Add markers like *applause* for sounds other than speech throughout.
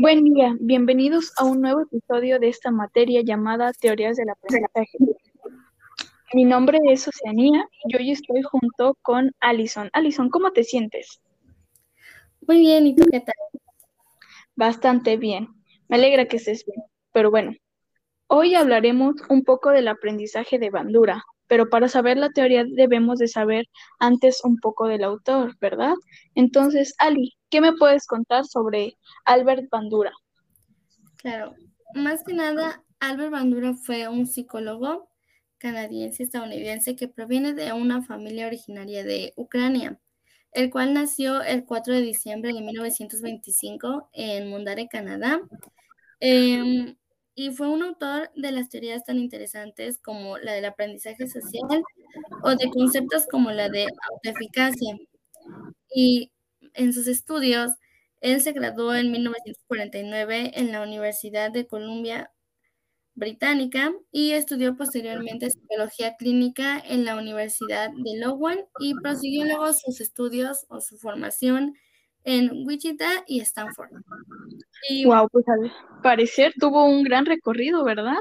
Buen día, bienvenidos a un nuevo episodio de esta materia llamada Teorías del Aprendizaje. Mi nombre es Oceanía y hoy estoy junto con Alison. Alison, ¿cómo te sientes? Muy bien, ¿y tú qué tal? Bastante bien. Me alegra que estés bien. Pero bueno, hoy hablaremos un poco del aprendizaje de Bandura, pero para saber la teoría debemos de saber antes un poco del autor, ¿verdad? Entonces, Ali, ¿qué me puedes contar sobre Albert Bandura? Claro, más que nada, Albert Bandura fue un psicólogo canadiense estadounidense que proviene de una familia originaria de Ucrania, el cual nació el 4 de diciembre de 1925 en Mundare, Canadá. Em, y fue un autor de las teorías tan interesantes como la del aprendizaje social o de conceptos como la de autoeficacia. Y en sus estudios, él se graduó en 1949 en la Universidad de Columbia Británica y estudió posteriormente psicología clínica en la Universidad de Lowan y prosiguió luego sus estudios o su formación en Wichita y Stanford. Y, wow, pues al parecer tuvo un gran recorrido, ¿verdad?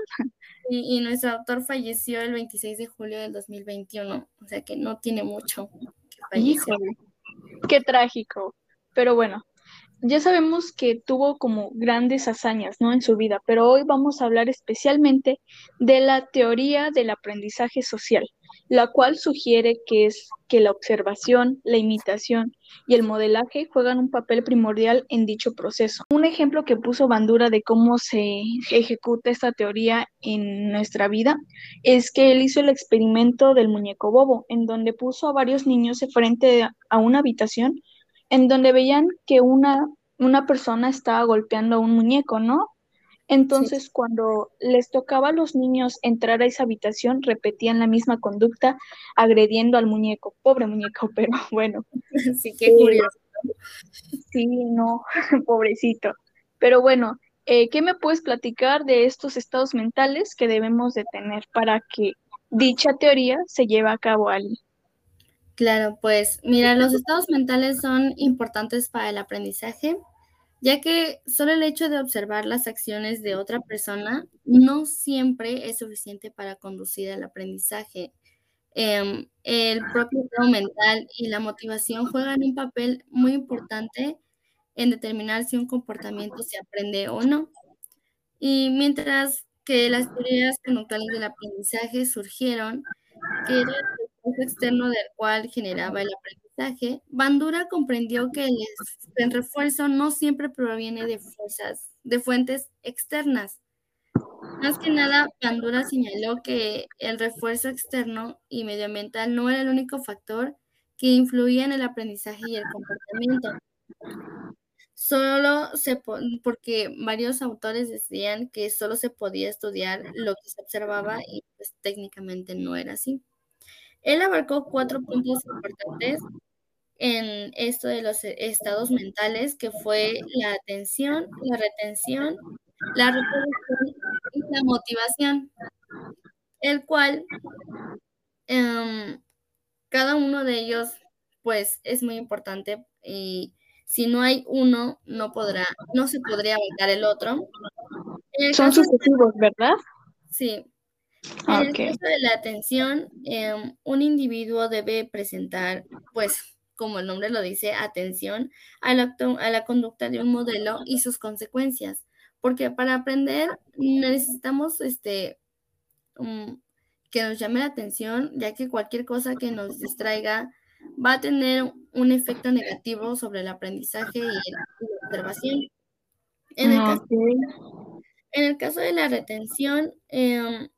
Y, y, nuestro autor falleció el 26 de julio del 2021, o sea que no tiene mucho que fallecer. Qué trágico. Pero bueno, ya sabemos que tuvo como grandes hazañas, ¿no? En su vida, pero hoy vamos a hablar especialmente de la teoría del aprendizaje social, la cual sugiere que es que la observación, la imitación y el modelaje juegan un papel primordial en dicho proceso. Un ejemplo que puso Bandura de cómo se ejecuta esta teoría en nuestra vida es que él hizo el experimento del muñeco bobo, en donde puso a varios niños frente a una habitación en donde veían que una, una persona estaba golpeando a un muñeco, ¿no? Entonces, cuando les tocaba a los niños entrar a esa habitación, repetían la misma conducta, agrediendo al muñeco. Pobre muñeco, *laughs* pero bueno. *laughs* Sí, qué curioso. Sí, no, *laughs* pobrecito. Pero bueno, eh, ¿qué me puedes platicar de estos estados mentales que debemos de tener para que dicha teoría se lleve a cabo, Ali? Claro, pues mira, los estados mentales son importantes para el aprendizaje, ya que solo el hecho de observar las acciones de otra persona no siempre es suficiente para conducir al aprendizaje. Em, el propio estado mental y la motivación juegan un papel muy importante en determinar si un comportamiento se aprende o no. Y mientras que las teorías conductuales del aprendizaje surgieron, que era externo del cual generaba el aprendizaje, Bandura comprendió que el, refuerzo no siempre proviene de fuerzas, de fuentes externas. Más que nada, Bandura señaló que el refuerzo externo y medioambiental no era el único factor que influía en el aprendizaje y el comportamiento. Solo se, porque varios autores decían que solo se podía estudiar lo que se observaba y pues técnicamente no era así. Él abarcó cuatro puntos importantes en esto de los estados mentales, que fue la atención, la retención, la reproducción y la motivación, el cual em, cada uno de ellos pues es muy importante y si no hay uno no podrá, no se podría abarcar el otro. Son sucesivos, ¿verdad? Sí, en el caso de la atención, em, un individuo debe presentar, pues, como el nombre lo dice, atención a la, a la conducta de un modelo y sus consecuencias. Porque para aprender necesitamos este, que nos llame la atención, ya que cualquier cosa que nos distraiga va a tener un efecto negativo sobre el aprendizaje y la observación. En el, caso, en el caso de la retención, eh,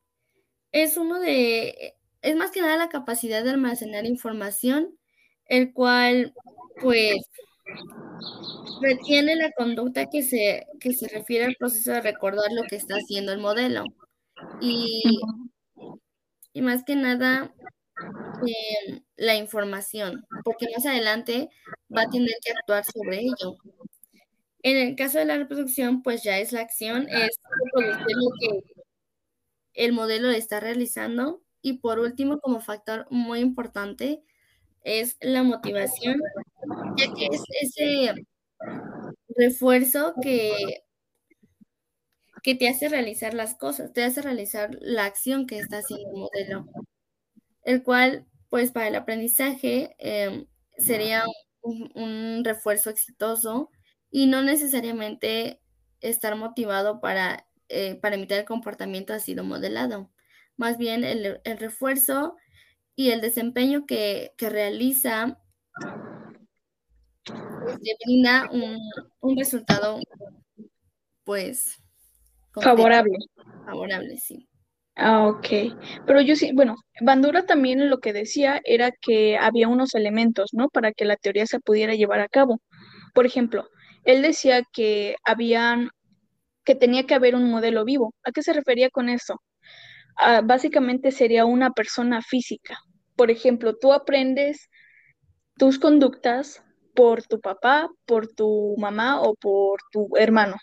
es uno de, es más que nada la capacidad de almacenar información, el cual, pues, retiene la conducta que se, que se refiere al proceso de recordar lo que está haciendo el modelo. Y, y más que nada, eh, la información, porque más adelante va a tener que actuar sobre ello. En el caso de la reproducción, pues ya es la acción, es reproducir lo que el modelo está realizando. Y por último, como factor muy importante, es la motivación, ya que es ese refuerzo que que te hace realizar las cosas, te hace realizar la acción que está haciendo el modelo, el cual, pues para el aprendizaje em, sería un, refuerzo exitoso y no necesariamente estar motivado para, eh, para imitar el comportamiento ha sido modelado. Más bien el, refuerzo y el desempeño que, realiza pues, brinda un, un resultado pues Favorable. Favorable, sí. Ah, ok. Pero yo sí, bueno, Bandura también lo que decía era que había unos elementos, ¿no? Para que la teoría se pudiera llevar a cabo. Por ejemplo, él decía que habían, que tenía que haber un modelo vivo. ¿A qué se refería con eso? Ah, básicamente sería una persona física. Por ejemplo, tú aprendes tus conductas por tu papá, por tu mamá o por tu hermano.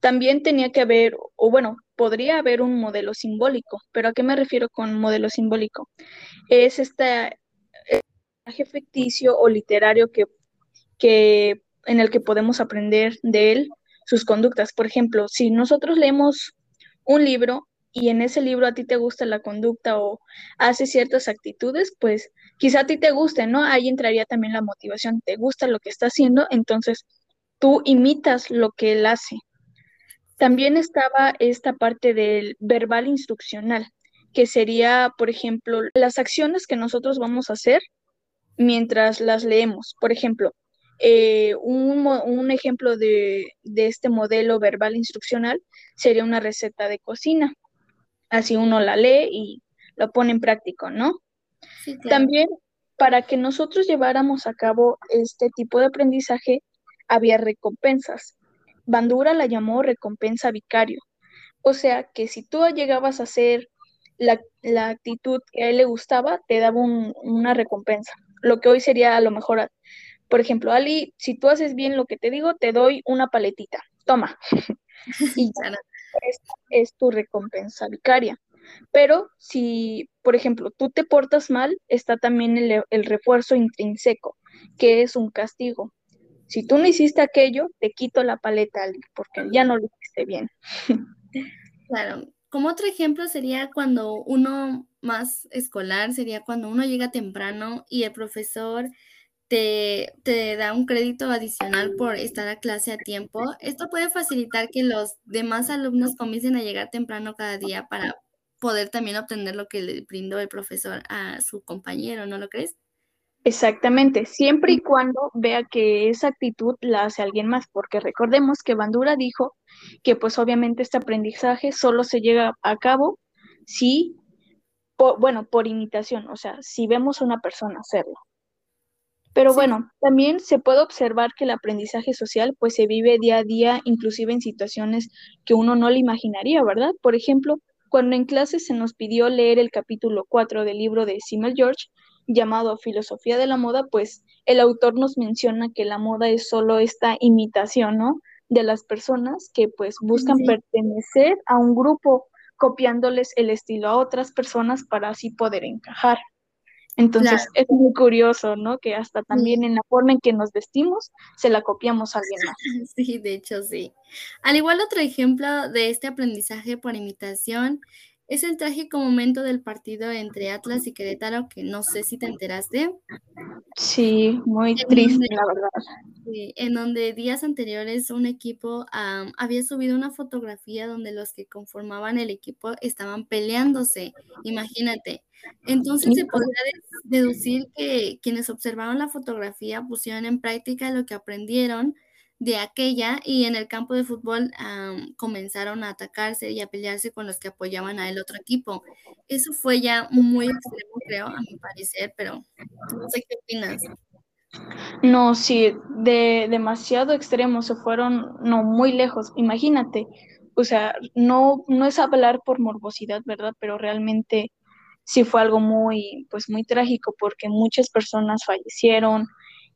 También tenía que haber, o bueno, podría haber un modelo simbólico, pero ¿a qué me refiero con modelo simbólico? Es este personaje ficticio o literario que, que, en el que podemos aprender de él sus conductas. Por ejemplo, si nosotros leemos un libro y en ese libro a ti te gusta la conducta o hace ciertas actitudes, pues quizá a ti te guste, ¿no? Ahí entraría también la motivación, te gusta lo que está haciendo, entonces tú imitas lo que él hace. También estaba esta parte del verbal instruccional, que sería, por ejemplo, las acciones que nosotros vamos a hacer mientras las leemos. Por ejemplo, eh, un, ejemplo de, este modelo verbal instruccional sería una receta de cocina. Así uno la lee y lo pone en práctico, ¿no? También para que nosotros lleváramos a cabo este tipo de aprendizaje, había recompensas. Bandura la llamó recompensa vicario. O sea que si tú llegabas a hacer la, actitud que a él le gustaba, te daba una recompensa. Lo que hoy sería a lo mejor, por ejemplo, Ali, si tú haces bien lo que te digo, te doy una paletita. Toma. *laughs* y es, tu recompensa vicaria. Pero si, por ejemplo, tú te portas mal, está también el, el, refuerzo intrínseco, que es un castigo. Si tú no hiciste aquello, te quito la paleta, porque ya no lo hiciste bien. Claro. Como otro ejemplo sería cuando uno más escolar, sería cuando uno llega temprano y el profesor te, da un crédito adicional por estar a clase a tiempo. Esto puede facilitar que los demás alumnos comiencen a llegar temprano cada día para poder también obtener lo que le brindó el profesor a su compañero, ¿no lo crees? Exactamente, siempre y cuando vea que esa actitud la hace alguien más, porque recordemos que Bandura dijo que pues obviamente este aprendizaje solo se llega a cabo si, bueno, por imitación, o sea, si vemos a una persona hacerlo. Pero bueno, también se puede observar que el aprendizaje social pues se vive día a día, inclusive en situaciones que uno no le imaginaría, ¿verdad? Por ejemplo, cuando en clase se nos pidió leer el capítulo 4 del libro de Simmel George, llamado Filosofía de la Moda, pues el autor nos menciona que la moda es solo esta imitación, ¿no? De las personas que pues buscan pertenecer a un grupo copiándoles el estilo a otras personas para así poder encajar. Entonces es muy curioso, ¿no? Que hasta también en la forma en que nos vestimos se la copiamos a alguien más. *laughs* Sí, de hecho sí. Al igual otro ejemplo de este aprendizaje por imitación es el trágico momento del partido entre Atlas y Querétaro, que no sé si te enteraste. Sí, muy triste, la verdad. en donde días anteriores un equipo había subido una fotografía donde los que conformaban el equipo estaban peleándose, imagínate. Entonces se podría deducir que quienes observaron la fotografía pusieron en práctica lo que aprendieron de aquella y en el campo de fútbol comenzaron a atacarse y a pelearse con los que apoyaban a el otro equipo. Eso fue ya muy extremo, creo, a mi parecer, pero no sé qué opinas. No, sí, de demasiado extremo, se fueron, no, muy lejos, imagínate, o sea, no, no es hablar por morbosidad, ¿verdad? Pero realmente sí fue algo muy, pues muy trágico porque muchas personas fallecieron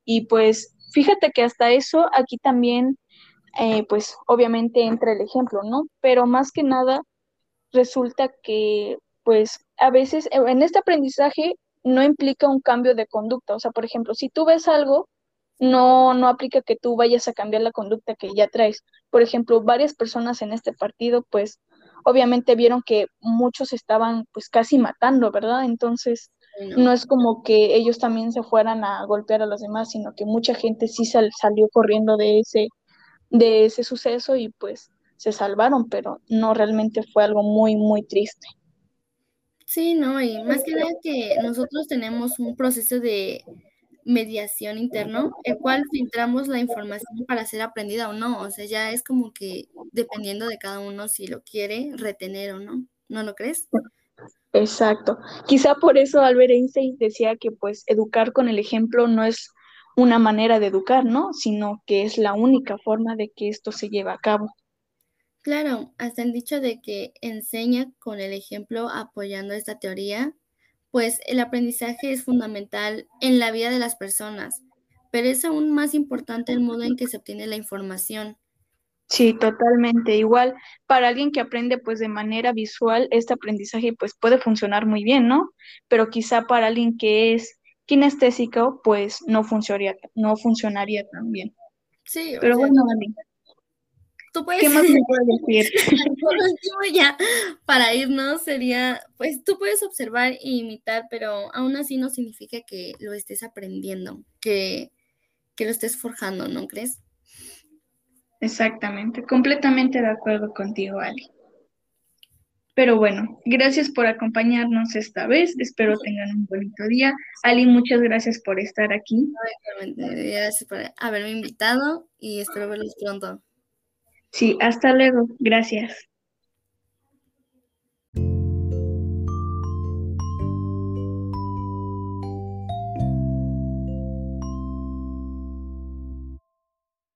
y pues Fíjate que hasta eso aquí también, eh, pues obviamente entra el ejemplo, ¿no? Pero más que nada resulta que, pues a veces eh, en este aprendizaje no implica un cambio de conducta. O sea, por ejemplo, si tú ves algo no, no aplica que tú vayas a cambiar la conducta que ya traes. Por ejemplo, varias personas en este partido, pues obviamente vieron que muchos estaban pues casi matando, ¿verdad? Entonces, no. es como que ellos también se fueran a golpear a los demás, sino que mucha gente sí sal, salió corriendo de ese, de ese suceso y pues se salvaron, pero no realmente fue algo muy, muy triste. Sí, no, y más que nada que nosotros tenemos un proceso de mediación interno, el cual filtramos la información para ser aprendida o no. O sea, ya es como que dependiendo de cada uno si lo quiere retener o no. ¿No lo crees? Exacto. Quizá por eso Albert Einstein decía que pues educar con el ejemplo no es una manera de educar, ¿no? Sino que es la única forma de que esto se lleve a cabo. Claro, hasta el dicho de que enseña con el ejemplo apoyando esta teoría, pues el aprendizaje es fundamental en la vida de las personas, pero es aún más importante el modo en que se obtiene la información. Sí, totalmente. Igual para alguien que aprende pues de manera visual, este aprendizaje pues puede funcionar muy bien, ¿no? Pero quizá para alguien que es kinestésico pues no funcionaría, no funcionaría tan bien. Sí, pero bueno, tú puedes... ¿Qué más me puedes *laughs* decir? *laughs* Por último ya, para irnos sería, pues tú puedes observar e imitar, pero aún así no significa que lo estés aprendiendo, que, que lo estés forjando, ¿no crees? Exactamente, completamente de acuerdo contigo, Ali. Pero bueno, gracias por acompañarnos esta vez. Espero tengan un bonito día. Ali, muchas gracias por estar aquí. Gracias por haberme invitado y espero verlos pronto. Sí, hasta luego. Gracias.